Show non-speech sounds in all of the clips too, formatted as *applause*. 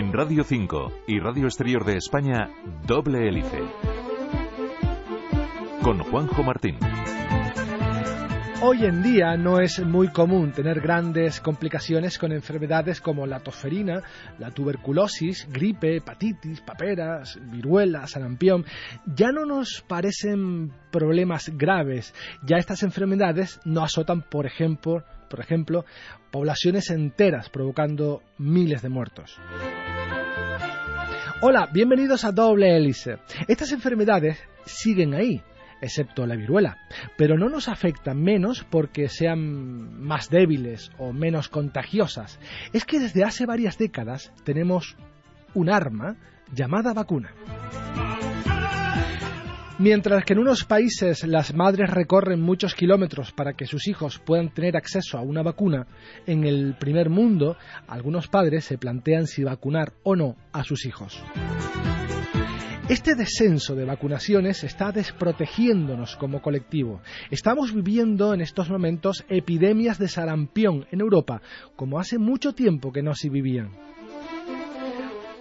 En Radio 5 y Radio Exterior de España, Doble Hélice. Con Juanjo Martín. Hoy en día no es muy común tener grandes complicaciones con enfermedades como la tosferina, la tuberculosis, gripe, hepatitis, paperas, viruela, sarampión. Ya no nos parecen problemas graves. Ya estas enfermedades no azotan, por ejemplo, por ejemplo, poblaciones enteras, provocando miles de muertos. Hola, bienvenidos a Doble Hélice. Estas enfermedades siguen ahí, excepto la viruela, pero no nos afectan menos porque sean más débiles o menos contagiosas. Es que desde hace varias décadas tenemos un arma llamada vacuna. Mientras que en unos países las madres recorren muchos kilómetros para que sus hijos puedan tener acceso a una vacuna, en el primer mundo algunos padres se plantean si vacunar o no a sus hijos. Este descenso de vacunaciones está desprotegiéndonos como colectivo. Estamos viviendo en estos momentos epidemias de sarampión en Europa, como hace mucho tiempo que no se vivían.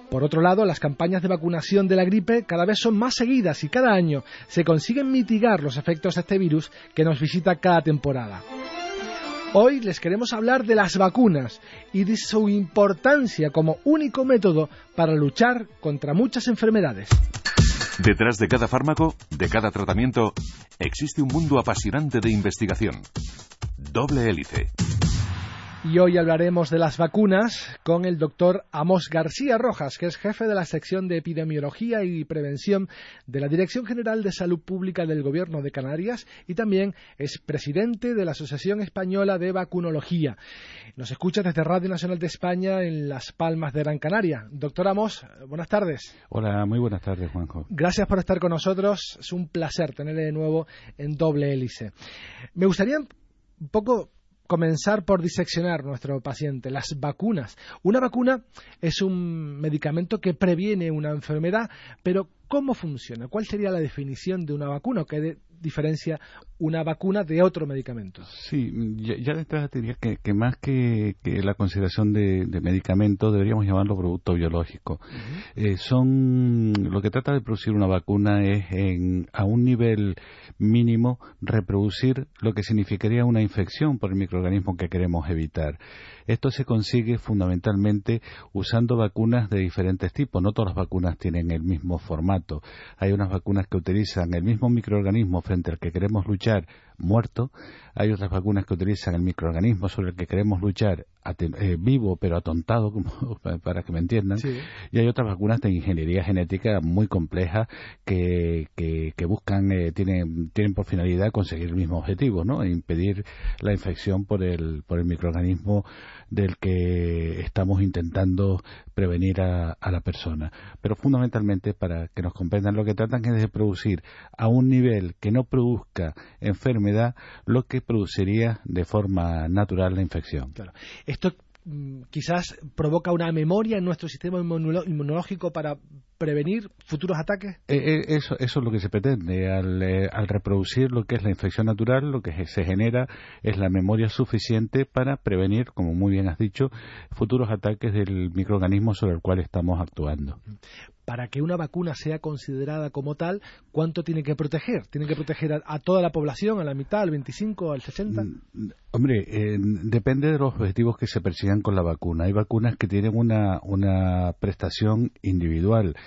Por otro lado, las campañas de vacunación de la gripe cada vez son más seguidas y cada año se consiguen mitigar los efectos de este virus que nos visita cada temporada. Hoy les queremos hablar de las vacunas y de su importancia como único método para luchar contra muchas enfermedades. Detrás de cada fármaco, de cada tratamiento, existe un mundo apasionante de investigación. Doble hélice. Y hoy hablaremos de las vacunas con el doctor Amos García Rojas, que es jefe de la sección de epidemiología y prevención de la Dirección General de Salud Pública del Gobierno de Canarias y también es presidente de la Asociación Española de Vacunología. Nos escucha desde Radio Nacional de España en Las Palmas de Gran Canaria. Doctor Amos, buenas tardes. Hola, muy buenas tardes, Juanjo. Gracias por estar con nosotros. Es un placer tenerle de nuevo en doble hélice. Me gustaría un poco comenzar por diseccionar nuestro paciente, las vacunas. Una vacuna es un medicamento que previene una enfermedad, pero ¿cómo funciona? ¿Cuál sería la definición de una vacuna? ¿Qué diferencia una vacuna de otro medicamento? Sí, ya, de entrada diría que, más que, la consideración de, medicamento deberíamos llamarlo producto biológico. Eh, son lo que trata de producir una vacuna es en, a un nivel mínimo reproducir lo que significaría una infección por el microorganismo que queremos evitar. Esto se consigue fundamentalmente usando vacunas de diferentes tipos. No todas las vacunas tienen el mismo formato. Hay unas vacunas que utilizan el mismo microorganismo frente al que queremos luchar muerto. Hay otras vacunas que utilizan el microorganismo sobre el que queremos luchar eh, vivo pero atontado, *laughs* para que me entiendan. Y hay otras vacunas de ingeniería genética muy complejas que, que, buscan, eh, tienen, tienen por finalidad conseguir el mismo objetivo, ¿no? Impedir la infección por el, por el microorganismo del que estamos intentando prevenir a, la persona. Pero fundamentalmente, para que nos comprendan, lo que tratan es de producir a un nivel que no produzca enfermedad lo que produciría de forma natural la infección. Claro. Esto mm, quizás provoca una memoria en nuestro sistema inmunológico para prevenir futuros ataques? Eh, eh, eso, eso es lo que se pretende. Al, eh, al, reproducir lo que es la infección natural, lo que se genera es la memoria suficiente para prevenir, como muy bien has dicho, futuros ataques del microorganismo sobre el cual estamos actuando para que una vacuna sea considerada como tal, ¿cuánto tiene que proteger? ¿Tiene que proteger a, toda la población, a la mitad, al 25, al 60? Mm, hombre, eh, depende de los objetivos que se persigan con la vacuna. Hay vacunas que tienen una, una prestación individual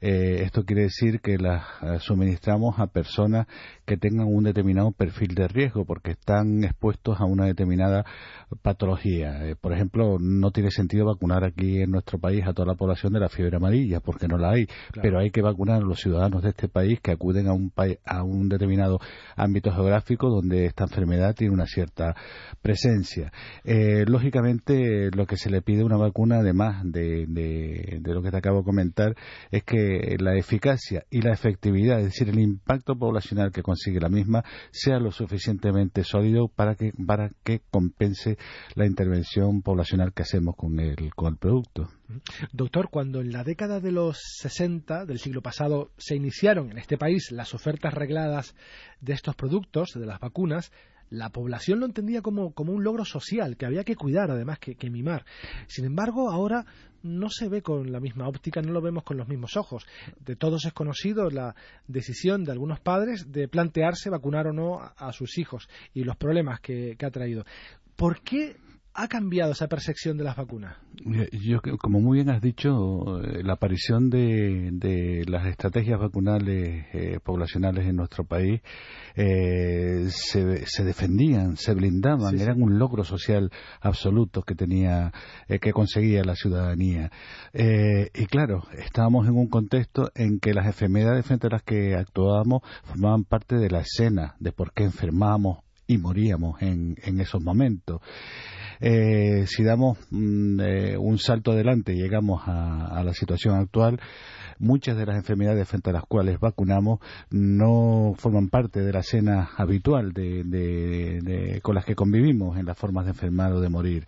Eh, esto quiere decir que las eh, suministramos a personas que tengan un determinado perfil de riesgo porque están expuestos a una determinada patología. Eh, por ejemplo, no tiene sentido vacunar aquí en nuestro país a toda la población de la fiebre amarilla porque no la hay, pero hay que vacunar a los ciudadanos de este país que acuden a un, a un determinado ámbito geográfico donde esta enfermedad tiene una cierta presencia. lógicamente, lo que se le pide a una vacuna, además de, de lo que te acabo de comentar, es que la eficacia y la efectividad, es decir, el impacto poblacional que consigue la misma, sea lo suficientemente sólido para que, para que compense la intervención poblacional que hacemos con el, con el producto. Doctor, cuando en la década de los 60 del siglo pasado se iniciaron en este país las ofertas regladas de estos productos, de las vacunas, la población lo entendía como, un logro social, que había que cuidar además que, mimar. Sin embargo, ahora no se ve con la misma óptica, no lo vemos con los mismos ojos. De todos es conocido la decisión de algunos padres de plantearse vacunar o no a, sus hijos y los problemas que ha traído. ¿Por qué ha cambiado esa percepción de las vacunas? Yo, como muy bien has dicho, eh, la aparición de, las estrategias vacunales eh, poblacionales en nuestro país eh, se, defendían, se blindaban, eran un logro social absoluto que tenía, que conseguía la ciudadanía. y claro, estábamos en un contexto en que las enfermedades frente a las que actuábamos formaban parte de la escena de por qué enfermábamos y moríamos en, en esos momentos. Eh, si damos mm, eh, un salto adelante y llegamos a, la situación actual, muchas de las enfermedades frente a las cuales vacunamos no forman parte de la escena habitual de, con las que convivimos en las formas de enfermar o de morir.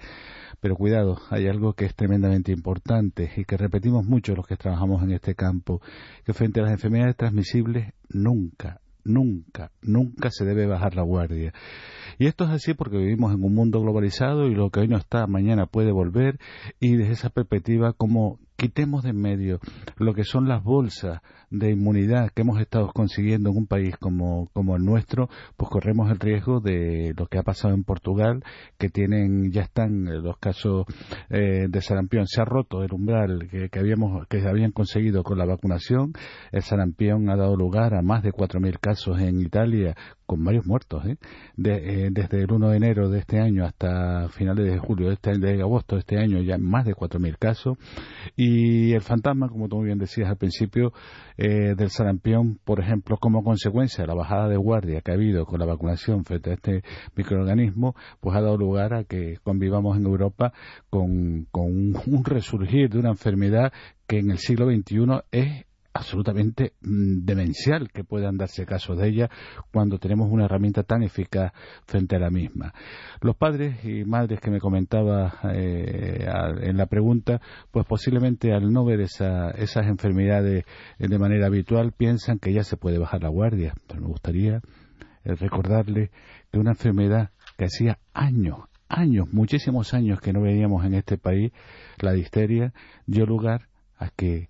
Pero cuidado, hay algo que es tremendamente importante y que repetimos mucho los que trabajamos en este campo, que frente a las enfermedades transmisibles nunca, nunca, nunca se debe bajar la guardia. Y esto es así porque vivimos en un mundo globalizado y lo que hoy no está, mañana puede volver y desde esa perspectiva, como quitemos de en medio lo que son las bolsas de inmunidad que hemos estado consiguiendo en un país como, como el nuestro, pues corremos el riesgo de lo que ha pasado en Portugal, que tienen, ya están los casos eh, de sarampión. Se ha roto el umbral que, habíamos, que habían conseguido con la vacunación. El sarampión ha dado lugar a más de 4.000 casos en Italia, con varios muertos, ¿eh? Eh, desde el 1 de enero de este año hasta finales de julio, de, este, de agosto de este año, ya más de 4.000 casos. Y el fantasma, como tú muy bien decías al principio, eh, del sarampión, por ejemplo, como consecuencia de la bajada de guardia que ha habido con la vacunación frente a este microorganismo, pues ha dado lugar a que convivamos en Europa con, con un resurgir de una enfermedad que en el siglo XXI es absolutamente mm, demencial que puedan darse casos de ella cuando tenemos una herramienta tan eficaz frente a la misma. Los padres y madres que me comentaba eh, en la pregunta, pues posiblemente al no ver esas enfermedades de manera habitual piensan que ya se puede bajar la guardia, pero me gustaría eh, recordarle que una enfermedad que hacía años, años, muchísimos años que no veíamos en este país, la disteria, dio lugar a que eh,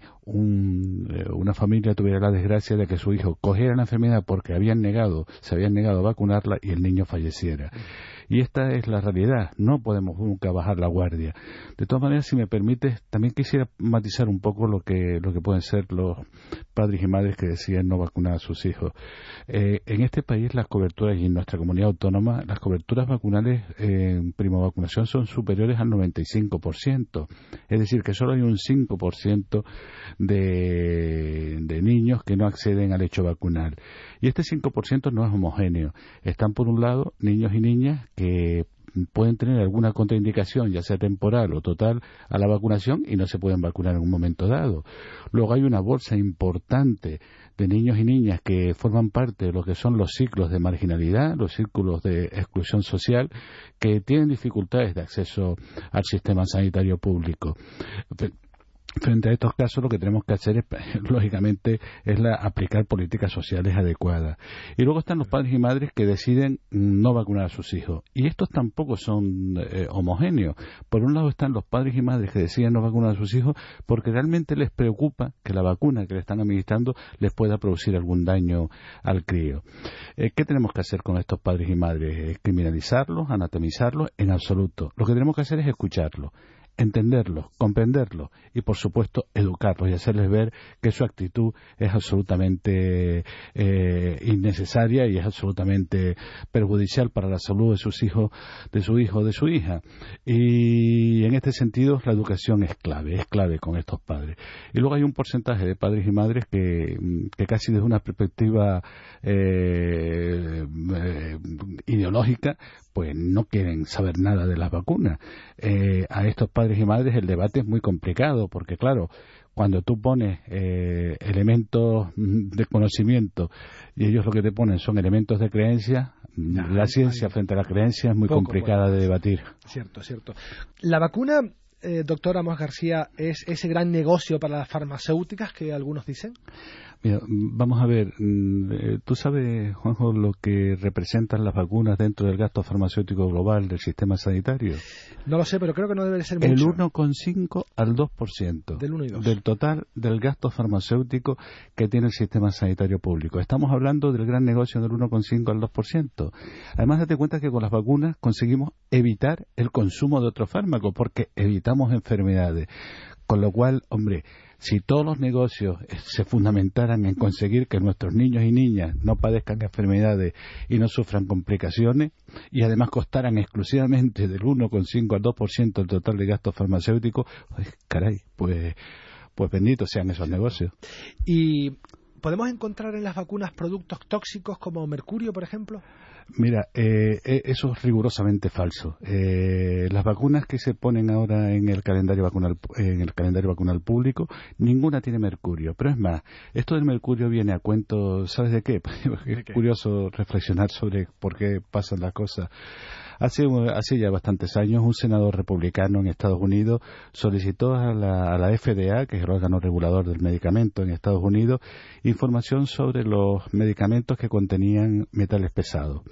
una familia tuviera la desgracia de que su hijo cogiera la enfermedad porque habían negado, se habían negado a vacunarla y el niño falleciera. Y esta es la realidad, no podemos nunca bajar la guardia. De todas maneras, si me permites, también quisiera matizar un poco lo que, lo que pueden ser los padres y madres que deciden no vacunar a sus hijos. Eh, en este país las coberturas y en nuestra comunidad autónoma, las coberturas vacunales en primo vacunación son superiores al 95%. Es decir, que solo hay un 5% de, de niños que no acceden al hecho vacunal. Y este 5% no es homogéneo. Están, por un lado, niños y niñas que pueden tener alguna contraindicación, ya sea temporal o total, a la vacunación y no se pueden vacunar en un momento dado. Luego hay una bolsa importante de niños y niñas que forman parte de lo que son los ciclos de marginalidad, los círculos de exclusión social, que tienen dificultades de acceso al sistema sanitario público frente a estos casos lo que tenemos que hacer es, *laughs* lógicamente, es la, aplicar políticas sociales adecuadas. Y luego están los padres y madres que deciden no vacunar a sus hijos. Y estos tampoco son eh, homogéneos. Por un lado están los padres y madres que deciden no vacunar a sus hijos porque realmente les preocupa que la vacuna que le están administrando les pueda producir algún daño al crío. Eh, ¿Qué tenemos que hacer con estos padres y madres? ¿Criminalizarlos? ¿Anatomizarlos? En absoluto. Lo que tenemos que hacer es escucharlos entenderlos, comprenderlos y, por supuesto, educarlos y hacerles ver que su actitud es absolutamente eh, innecesaria y es absolutamente perjudicial para la salud de sus hijos, de su hijo o de su hija. Y en este sentido, la educación es clave, es clave con estos padres. Y luego hay un porcentaje de padres y madres que, que casi desde una perspectiva eh, eh, ideológica, pues no quieren saber nada de las vacunas. Eh, a estos padres y madres el debate es muy complicado, porque claro, cuando tú pones eh, elementos de conocimiento y ellos lo que te ponen son elementos de creencia, la ciencia frente a la creencia es muy complicada de debatir. Cierto, cierto. La vacuna, eh, doctor Amos García, es ese gran negocio para las farmacéuticas que algunos dicen. Mira, vamos a ver, mm, eh, tú sabes, Juanjo, lo que representan las vacunas dentro del gasto farmacéutico global del sistema sanitario. No lo sé, pero creo que no debe ser mucho. El 1,5 al 2% del, 1 y 2. del total del gasto farmacéutico que tiene el sistema sanitario público. Estamos hablando del gran negocio del 1,5 al 2%. Además, date cuenta que con las vacunas conseguimos evitar el consumo de otros fármacos porque evitamos enfermedades. Con lo cual, hombre, si todos los negocios eh, se fundamentaran en conseguir que nuestros niños y niñas no padezcan enfermedades y no sufran complicaciones y además costaran exclusivamente del 1,5 al 2% del total de gastos farmacéuticos, pues, caray, pues, pues benditos sean esos negocios. Y ¿Podemos encontrar en las vacunas productos tóxicos como mercurio, por ejemplo? Mira, eh, eh, eso es rigurosamente falso. Eh, las vacunas que se ponen ahora en el calendario vacunal en el calendario vacunal público, ninguna tiene mercurio. Pero es más, esto del mercurio viene a cuento, ¿sabes de qué? *laughs* es curioso reflexionar sobre por qué pasan las cosas. Hace, ya bastantes años, un senador republicano en Estados Unidos solicitó a la, a la FDA, que es el órgano regulador del medicamento en Estados Unidos, información sobre los medicamentos que contenían metales pesados.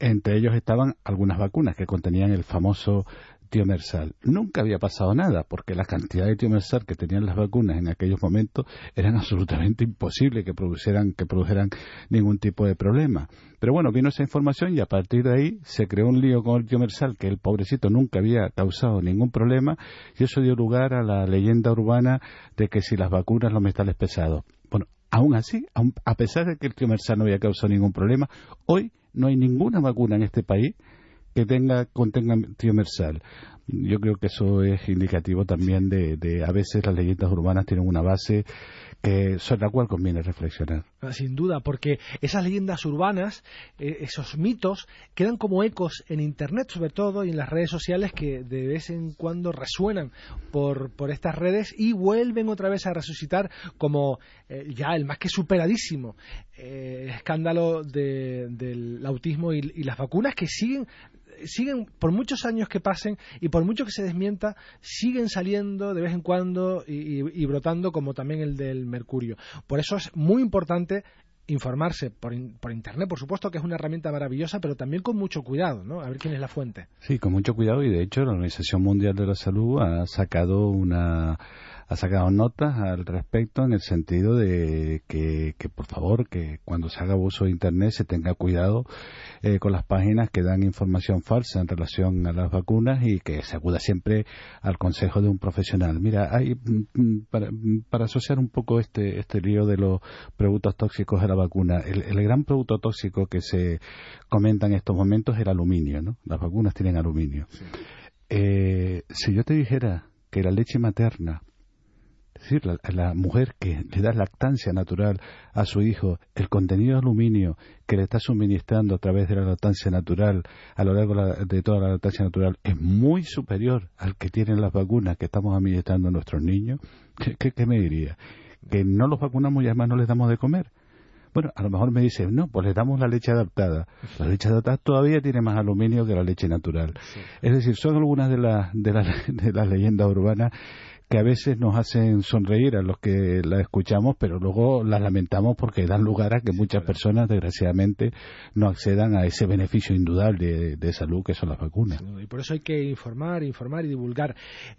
Entre ellos estaban algunas vacunas que contenían el famoso tiomersal. Nunca había pasado nada, porque la cantidad de tiomersal que tenían las vacunas en aquellos momentos eran *laughs* absolutamente imposible que produjeran, que produjeran ningún tipo de problema. Pero bueno, vino esa información y a partir de ahí se creó un lío con el tiomersal que el pobrecito nunca había causado ningún problema y eso dio lugar a la leyenda urbana de que si las vacunas los metales pesados. Bueno, aún así, a pesar de que el tiomersal no había causado ningún problema, hoy no hay ninguna vacuna en este país que tenga contenga tiomersal. Yo creo que eso es indicativo también de, de a veces las leyendas urbanas tienen una base que sobre la cual conviene reflexionar. Ah, sin duda, porque esas leyendas urbanas, eh, esos mitos, quedan como ecos en Internet sobre todo y en las redes sociales que de vez en cuando resuenan por, por estas redes y vuelven otra vez a resucitar como eh, ya el más que superadísimo eh, escándalo del autismo y las vacunas que siguen siguen, por muchos años que pasen y por mucho que se desmienta, siguen saliendo de vez en cuando y, brotando como también el del mercurio. Por eso es muy importante informarse por, por, Internet, por supuesto que es una herramienta maravillosa, pero también con mucho cuidado, ¿no? A ver quién es la fuente. Sí, con mucho cuidado y de hecho la Organización Mundial de la Salud ha sacado una ha sacado notas al respecto en el sentido de que, por favor, que cuando se haga uso de Internet se tenga cuidado eh, con las páginas que dan información falsa en relación a las vacunas y que se acuda siempre al consejo de un profesional. Mira, hay, mm, mm, para, mm, para asociar un poco este, este lío de los productos tóxicos de la vacuna, el, gran producto tóxico que se comenta en estos momentos es el aluminio, ¿no? Las vacunas tienen aluminio. Eh, si yo te dijera que la leche materna es decir, la, mujer que le da lactancia natural a su hijo, el contenido de aluminio que le está suministrando a través de la lactancia natural a lo largo de toda la lactancia natural es muy superior al que tienen las vacunas que estamos administrando a nuestros niños, ¿qué, me diría? ¿Que no los vacunamos y además no les damos de comer? Bueno, a lo mejor me dice, no, pues le damos la leche adaptada. La leche adaptada todavía tiene más aluminio que la leche natural. Es decir, son algunas de, las de, de las leyendas urbanas que a veces nos hacen sonreír a los que la escuchamos, pero luego las lamentamos porque dan lugar a que muchas personas, desgraciadamente, no accedan a ese beneficio indudable de, salud que son las vacunas. Y por eso hay que informar, informar y divulgar.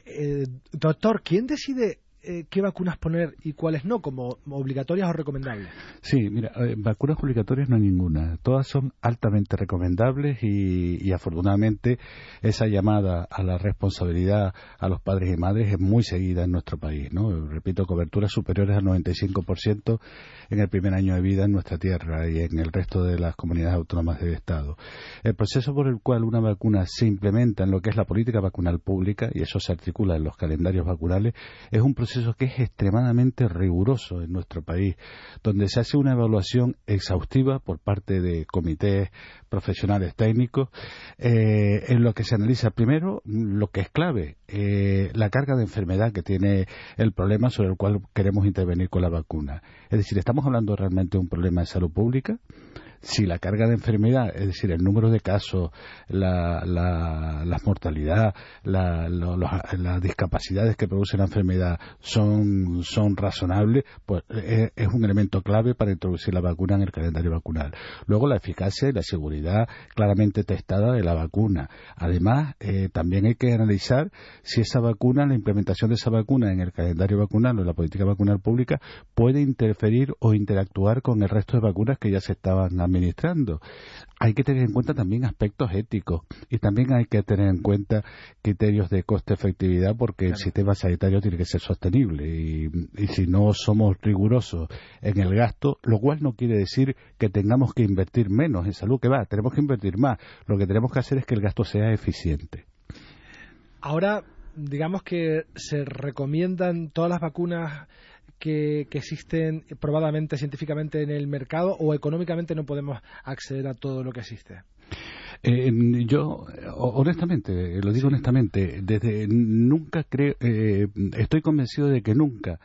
Eh, doctor, ¿quién decide eh, qué vacunas poner y cuáles no, como obligatorias o recomendables? Sí, mira, eh, vacunas obligatorias no hay ninguna. Todas son altamente recomendables y, afortunadamente esa llamada a la responsabilidad a los padres y madres es muy seguida en nuestro país. ¿no? Repito, coberturas superiores al 95% en el primer año de vida en nuestra tierra y en el resto de las comunidades autónomas del Estado. El proceso por el cual una vacuna se implementa en lo que es la política vacunal pública, y eso se articula en los calendarios vacunales, es un proceso que es extremadamente riguroso en nuestro país, donde se hace una evaluación exhaustiva por parte de comités profesionales técnicos, eh, en lo que se analiza primero lo que es clave, eh, la carga de enfermedad que tiene el problema sobre el cual queremos intervenir con la vacuna. Es decir, estamos hablando realmente de un problema de salud pública si la carga de enfermedad, es decir, el número de casos, la, la, mortalidad, las discapacidades que produce la enfermedad son, razonables, pues es, un elemento clave para introducir la vacuna en el calendario vacunal. Luego la eficacia y la seguridad claramente testada de la vacuna. Además, eh, también hay que analizar si esa vacuna, la implementación de esa vacuna en el calendario vacunal o en la política vacunal pública puede interferir o interactuar con el resto de vacunas que ya se estaban administrando. Hay que tener en cuenta también aspectos éticos y también hay que tener en cuenta criterios de coste-efectividad porque el sistema sanitario tiene que ser sostenible y, si no somos rigurosos en el gasto, lo cual no quiere decir que tengamos que invertir menos en salud, que va, tenemos que invertir más. Lo que tenemos que hacer es que el gasto sea eficiente. Ahora, digamos que se recomiendan todas las vacunas que, existen probadamente científicamente en el mercado o económicamente no podemos acceder a todo lo que existe? Eh, yo, honestamente, lo digo honestamente, desde nunca creo, eh, estoy convencido de que nunca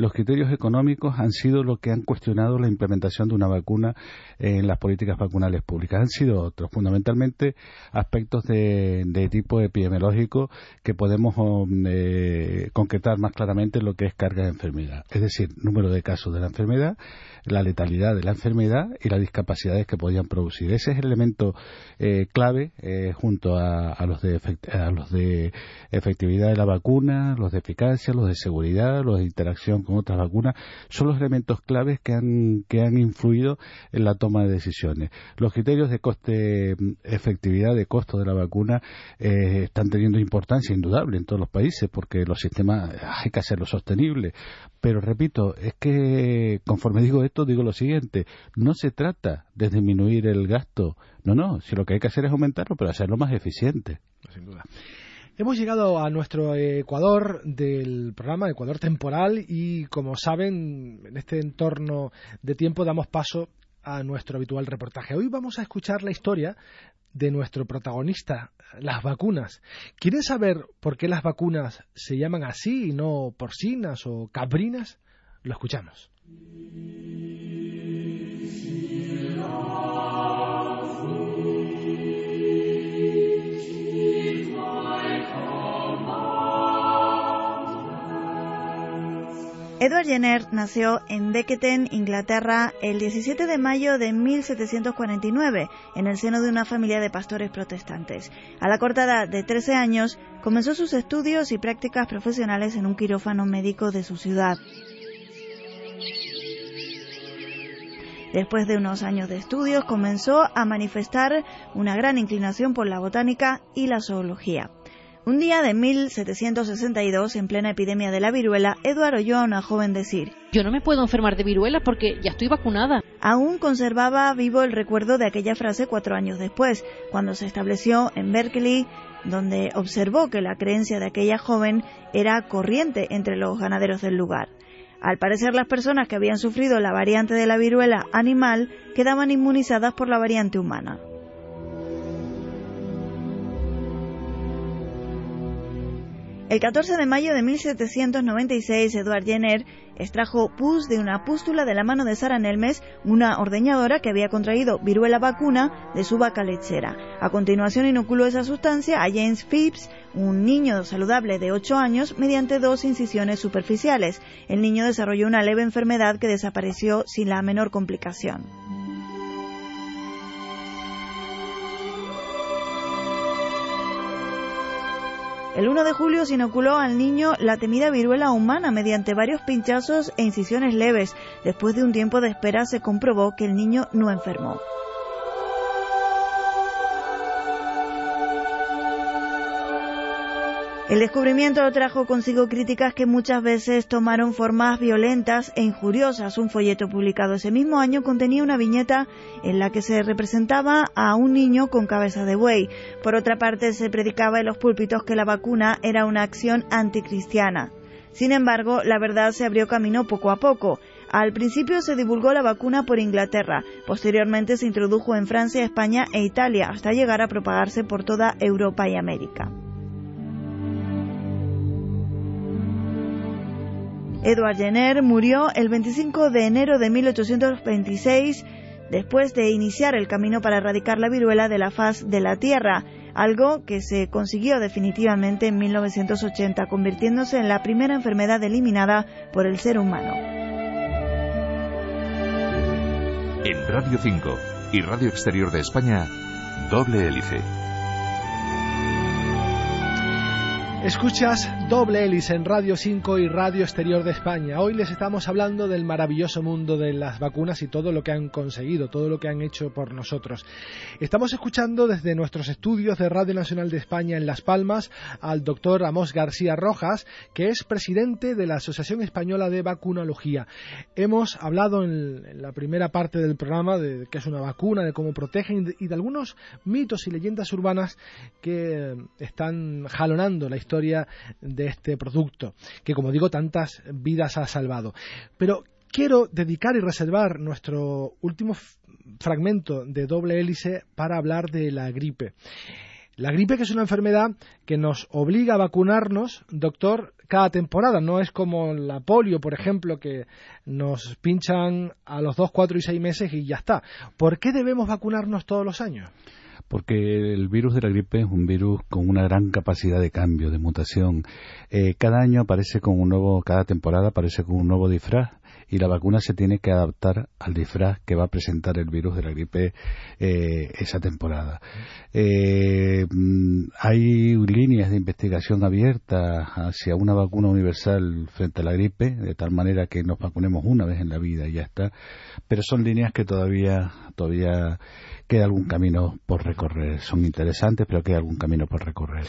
los criterios económicos han sido lo que han cuestionado la implementación de una vacuna en las políticas vacunales públicas. Han sido otros, fundamentalmente aspectos de, tipo epidemiológico que podemos um, eh, concretar más claramente lo que es carga de enfermedad. Es decir, número de casos de la enfermedad, la letalidad de la enfermedad y las discapacidades que podían producir. Ese es el elemento eh, clave eh, junto a, los de a los de efectividad de la vacuna, los de eficacia, los de seguridad, los de interacción con otras vacunas, son los elementos claves que han, que han influido en la toma de decisiones. Los criterios de coste, efectividad, de costo de la vacuna eh, están teniendo importancia indudable en todos los países porque los sistemas hay que hacerlos sostenibles. Pero repito, es que conforme digo esto, digo lo siguiente, no se trata de disminuir el gasto, no, no, si lo que hay que hacer es aumentarlo, pero hacerlo más eficiente. Sin duda. Hemos llegado a nuestro Ecuador del programa Ecuador Temporal y como saben, en este entorno de tiempo damos paso a nuestro habitual reportaje. Hoy vamos a escuchar la historia de nuestro protagonista, las vacunas. ¿Quieren saber por qué las vacunas se llaman así y no porcinas o cabrinas? Lo escuchamos. Edward Jenner nació en Becketen, Inglaterra, el 17 de mayo de 1749, en el seno de una familia de pastores protestantes. A la corta edad de 13 años, comenzó sus estudios y prácticas profesionales en un quirófano médico de su ciudad. Después de unos años de estudios, comenzó a manifestar una gran inclinación por la botánica y la zoología. Un día de 1762, en plena epidemia de la viruela, Edward oyó a una joven decir, Yo no me puedo enfermar de viruela porque ya estoy vacunada. Aún conservaba vivo el recuerdo de aquella frase cuatro años después, cuando se estableció en Berkeley, donde observó que la creencia de aquella joven era corriente entre los ganaderos del lugar. Al parecer las personas que habían sufrido la variante de la viruela animal quedaban inmunizadas por la variante humana. El 14 de mayo de 1796, Edward Jenner extrajo pus de una pústula de la mano de Sara Nelmes, una ordeñadora que había contraído viruela vacuna de su vaca lechera. A continuación inoculó esa sustancia a James Phipps, un niño saludable de 8 años, mediante dos incisiones superficiales. El niño desarrolló una leve enfermedad que desapareció sin la menor complicación. El 1 de julio se inoculó al niño la temida viruela humana mediante varios pinchazos e incisiones leves. Después de un tiempo de espera se comprobó que el niño no enfermó. El descubrimiento trajo consigo críticas que muchas veces tomaron formas violentas e injuriosas. Un folleto publicado ese mismo año contenía una viñeta en la que se representaba a un niño con cabeza de buey. Por otra parte, se predicaba en los púlpitos que la vacuna era una acción anticristiana. Sin embargo, la verdad se abrió camino poco a poco. Al principio se divulgó la vacuna por Inglaterra, posteriormente se introdujo en Francia, España e Italia, hasta llegar a propagarse por toda Europa y América. Edward Jenner murió el 25 de enero de 1826 después de iniciar el camino para erradicar la viruela de la faz de la Tierra, algo que se consiguió definitivamente en 1980, convirtiéndose en la primera enfermedad eliminada por el ser humano. En Radio 5 y Radio Exterior de España, doble hélice. Escuchas Doble Hélice en Radio 5 y Radio Exterior de España. Hoy les estamos hablando del maravilloso mundo de las vacunas y todo lo que han conseguido, todo lo que han hecho por nosotros. Estamos escuchando desde nuestros estudios de Radio Nacional de España en Las Palmas al doctor Amos García Rojas, que es presidente de la Asociación Española de Vacunología. Hemos hablado en la primera parte del programa de qué es una vacuna, de cómo protegen y de algunos mitos y leyendas urbanas que están jalonando la historia historia de este producto, que como digo, tantas vidas ha salvado. Pero quiero dedicar y reservar nuestro último fragmento de doble hélice para hablar de la gripe. La gripe que es una enfermedad que nos obliga a vacunarnos, doctor, cada temporada. No es como la polio, por ejemplo, que nos pinchan a los 2, 4 y 6 meses y ya está. ¿Por qué debemos vacunarnos todos los años? Porque el virus de la gripe es un virus con una gran capacidad de cambio, de mutación. Eh, cada año aparece con un nuevo, cada temporada aparece con un nuevo disfraz y la vacuna se tiene que adaptar al disfraz que va a presentar el virus de la gripe eh, esa temporada. Eh, mm, hay líneas de investigación abiertas hacia una vacuna universal frente a la gripe, de tal manera que nos vacunemos una vez en la vida y ya está, pero son líneas que todavía, todavía queda algún camino por recorrer. Son interesantes, pero queda algún camino por recorrer.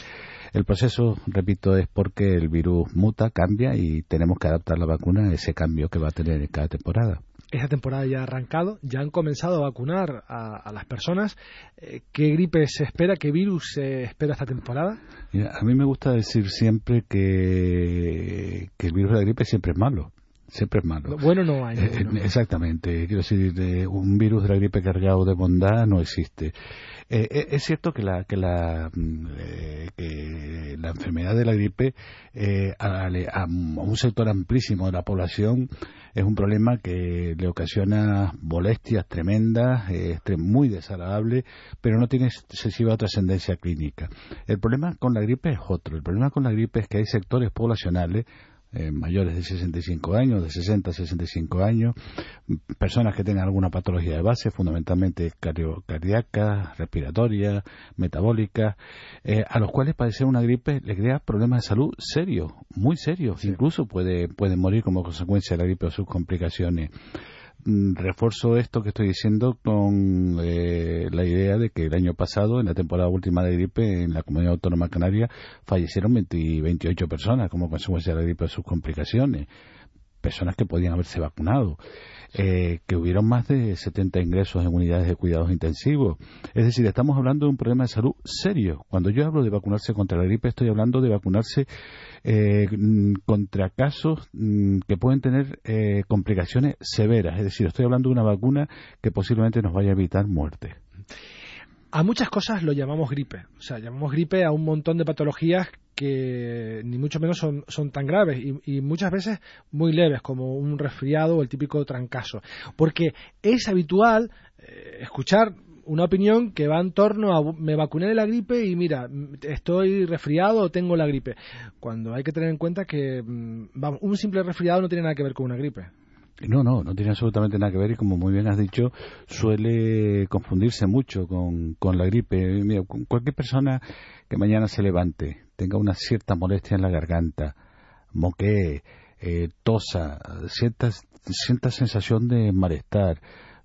El proceso, repito, es porque el virus muta, cambia y tenemos que adaptar la vacuna a ese cambio que va a tener en cada temporada. Esa temporada ya ha arrancado, ya han comenzado a vacunar a, las personas. Eh, ¿Qué gripe se espera? ¿Qué virus se espera esta temporada? a mí me gusta decir siempre que, que el virus de la gripe siempre es malo siempre es malo. Bueno no hay. Eh, exactamente. Quiero decir, un virus de la gripe cargado de bondad no existe. Eh, eh, es cierto que la, que la, mm, que la enfermedad de la gripe a, a, un sector amplísimo de la población es un problema que le ocasiona molestias tremendas, muy desagradable, pero no tiene excesiva trascendencia clínica. El problema con la gripe es otro. El problema con la gripe es que hay sectores poblacionales eh, mayores de 65 años, de 60 a 65 años, personas que tengan alguna patología de base, fundamentalmente cardíaca, respiratoria, metabólica, eh, a los cuales padecer una gripe le crea problemas de salud serios, muy serios, incluso puede, pueden morir como consecuencia de la gripe o sus complicaciones. Mm, refuerzo esto que estoy diciendo con eh, la idea de que el año pasado, en la temporada última de gripe, en la comunidad autónoma canaria, fallecieron 28 personas como consecuencia de la gripe y sus complicaciones. Personas que podían haberse vacunado. Eh, que hubieron más de 70 ingresos en unidades de cuidados intensivos. Es decir, estamos hablando de un problema de salud serio. Cuando yo hablo de vacunarse contra la gripe, estoy hablando de vacunarse eh, contra casos mm, que pueden tener eh, complicaciones severas. Es decir, estoy hablando de una vacuna que posiblemente nos vaya a evitar muerte. A muchas cosas lo llamamos gripe. O sea, llamamos gripe a un montón de patologías que ni mucho menos son, son tan graves y, muchas veces muy leves, como un resfriado o el típico trancazo. Porque es habitual eh, escuchar una opinión que va en torno a me vacuné de la gripe y mira, estoy resfriado o tengo la gripe. Cuando hay que tener en cuenta que mm, un simple resfriado no tiene nada que ver con una gripe. No, no, no tiene absolutamente nada que ver y como muy bien has dicho, suele confundirse mucho con, con la gripe. Mira, cualquier persona que mañana se levante tenga una cierta molestia en la garganta, moquee, eh, tosa, cierta, cierta sensación de malestar,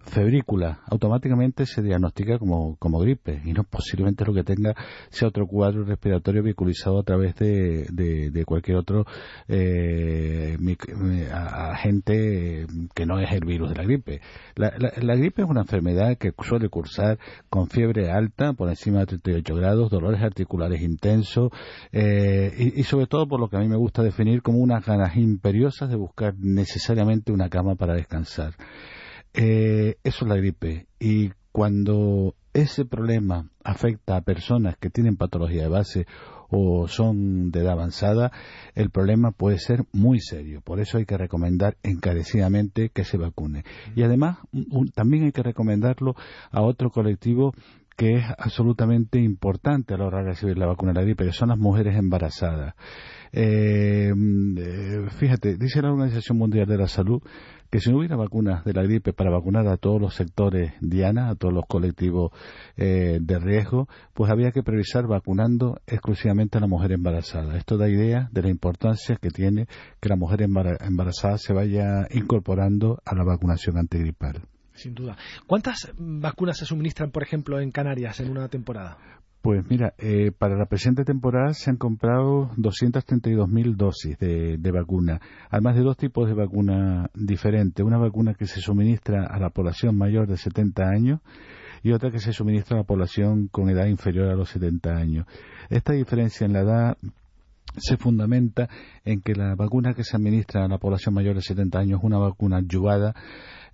febrícula, automáticamente se diagnostica como, como gripe y no posiblemente lo que tenga sea otro cuadro respiratorio vehiculizado a través de, de, cualquier otro eh, agente que no es el virus de la gripe. La, la, gripe es una enfermedad que suele cursar con fiebre alta por encima de 38 grados, dolores articulares intensos eh, y, y sobre todo por lo que a mí me gusta definir como unas ganas imperiosas de buscar necesariamente una cama para descansar. Eh, eso es la gripe. Y cuando ese problema afecta a personas que tienen patología de base o son de edad avanzada, el problema puede ser muy serio. Por eso hay que recomendar encarecidamente que se vacune. Y además, también hay que recomendarlo a otro colectivo que es absolutamente importante a la hora de recibir la vacuna de la gripe, que son las mujeres embarazadas. Eh, eh, fíjate, dice la Organización Mundial de la Salud que si no hubiera vacunas de la gripe para vacunar a todos los sectores diana, a todos los colectivos eh, de riesgo, pues había que previsar vacunando exclusivamente a la mujer embarazada. Esto da idea de la importancia que tiene que la mujer embarazada se vaya incorporando a la vacunación antigripal. Sin duda. ¿Cuántas vacunas se suministran, por ejemplo, en Canarias en una temporada? Pues mira, eh, para la presente temporada se han comprado 232.000 dosis de, de, vacuna, además de dos tipos de vacuna diferentes. Una vacuna que se suministra a la población mayor de 70 años y otra que se suministra a la población con edad inferior a los 70 años. Esta diferencia en la edad se fundamenta en que la vacuna que se administra a la población mayor de 70 años es una vacuna ayudada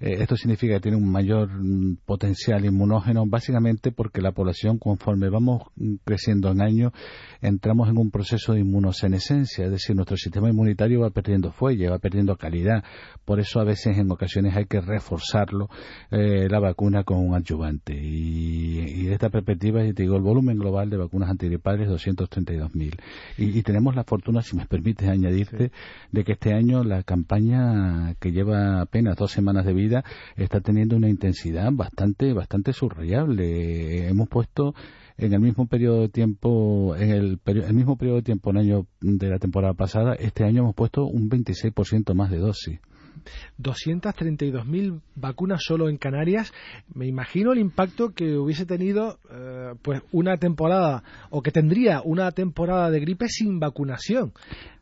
eh, esto significa que tiene un mayor mm, potencial inmunógeno, básicamente porque la población, conforme vamos mm, creciendo en años, entramos en un proceso de inmunosenescencia, es decir, nuestro sistema inmunitario va perdiendo fuelle, va perdiendo calidad. Por eso a veces en ocasiones hay que reforzarlo eh, la vacuna con un adyuvante. Y, de esta perspectiva, te digo, el volumen global de vacunas antigripales es 232.000. Y, y tenemos la fortuna, si me permites añadirte, de que este año la campaña que lleva apenas dos semanas de vida está teniendo una intensidad bastante, bastante subrayable. Hemos puesto en el mismo periodo de tiempo, en el, el mismo periodo de tiempo en año de la temporada pasada, este año hemos puesto un 26% más de dosis. 232.000 vacunas solo en Canarias. Me imagino el impacto que hubiese tenido eh, pues una temporada o que tendría una temporada de gripe sin vacunación.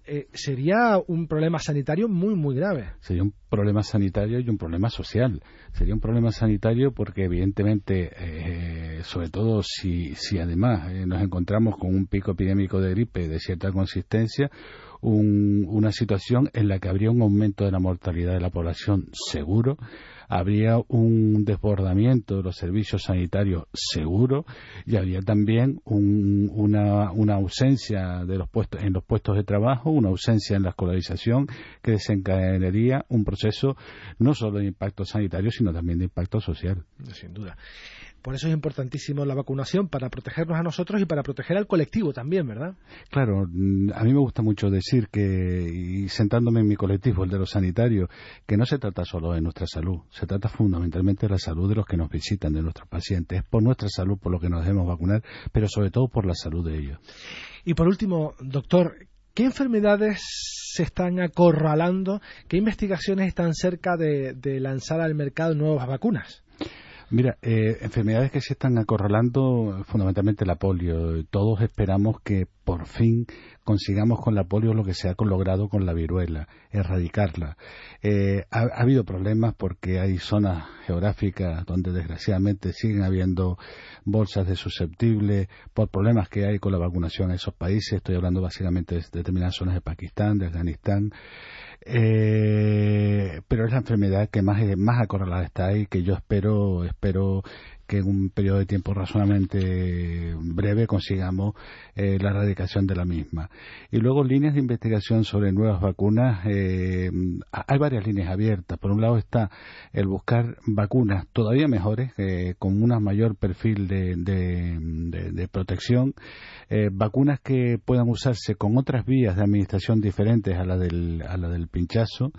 Eh, sería un problema sanitario muy, muy grave. Sería un problema sanitario y un problema social. Sería un problema sanitario porque, evidentemente, eh, sobre todo si, si además nos encontramos con un pico epidémico de gripe de cierta consistencia, una situación en la que habría un aumento de la mortalidad de la población seguro, habría un desbordamiento de los servicios sanitarios seguro y habría también una, una, ausencia de los puestos, en los puestos de trabajo, una ausencia en la escolarización que desencadenaría un proceso no solo de impacto sanitario, sino también de impacto social. Sin duda. Por eso es importantísimo la vacunación, para protegernos a nosotros y para proteger al colectivo también, ¿verdad? Claro, mm, a mí me gusta mucho decir que, y sentándome en mi colectivo, el de los sanitarios, que no se trata solo de nuestra salud, se trata fundamentalmente de la salud de los que nos visitan, de nuestros pacientes. Es por nuestra salud por lo que nos debemos vacunar, pero sobre todo por la salud de ellos. Y por último, doctor, ¿qué enfermedades se están acorralando? ¿Qué investigaciones están cerca de, de lanzar al mercado nuevas vacunas? Mira, eh, enfermedades que se están acorralando, fundamentalmente la polio. Todos esperamos que por fin consigamos con la polio lo que se ha logrado con la viruela, erradicarla. Eh, ha, habido problemas porque hay zonas geográficas donde desgraciadamente siguen habiendo bolsas de susceptibles por problemas que hay con la vacunación en esos países. Estoy hablando básicamente de determinadas zonas de Pakistán, de Afganistán. Eh, pero es la enfermedad que más, más acorralada está y que yo espero, espero que en un periodo de tiempo razonablemente breve consigamos eh, la erradicación de la misma. Y luego líneas de investigación sobre nuevas vacunas. Eh, hay varias líneas abiertas. Por un lado está el buscar vacunas todavía mejores, eh, con un mayor perfil de, protección, vacunas que puedan usarse con otras vías de administración diferentes a la del, a la del pinchazo.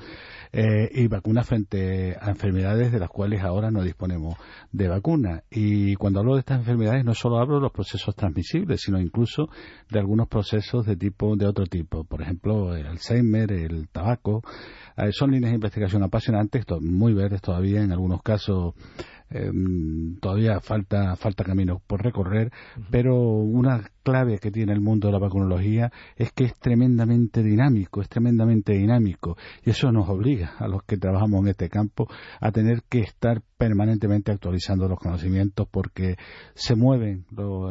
eh, y vacunas frente a enfermedades de las cuales ahora no disponemos de vacuna. Y cuando hablo de estas enfermedades no solo hablo de los procesos transmisibles, sino incluso de algunos procesos de tipo de otro tipo, por ejemplo, el Alzheimer, el tabaco. Eh, son líneas de investigación apasionantes, muy verdes todavía, en algunos casos Em, todavía falta, falta camino por recorrer, pero una clave que tiene el mundo de la vacunología es que es tremendamente dinámico, es tremendamente dinámico, y eso nos obliga a los que trabajamos en este campo a tener que estar permanentemente actualizando los conocimientos porque se mueve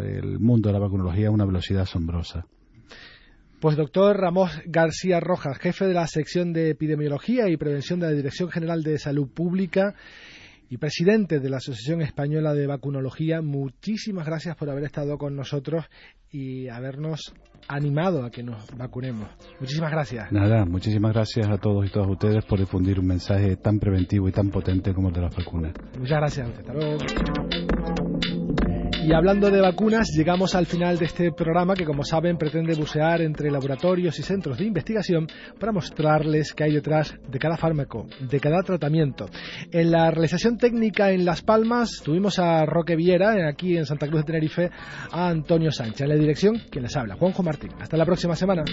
el mundo de la vacunología a una velocidad asombrosa. Pues doctor Ramón García Rojas, jefe de la sección de epidemiología y prevención de la Dirección General de Salud Pública y presidente de la Asociación Española de Vacunología, muchísimas gracias por haber estado con nosotros y habernos animado a que nos vacunemos. Muchísimas gracias. Nada, muchísimas gracias a todos y todas ustedes por difundir un mensaje tan preventivo y tan potente como el de las vacunas. Muchas gracias. Hasta luego. Y hablando de vacunas, llegamos al final de este programa que, como saben, pretende bucear entre laboratorios y centros de investigación para mostrarles qué hay detrás de cada fármaco, de cada tratamiento. En la realización técnica en Las Palmas tuvimos a Roque Viera, aquí en Santa Cruz de Tenerife, a Antonio Sánchez. En la dirección, quien les habla, Juanjo Martín. Hasta la próxima semana.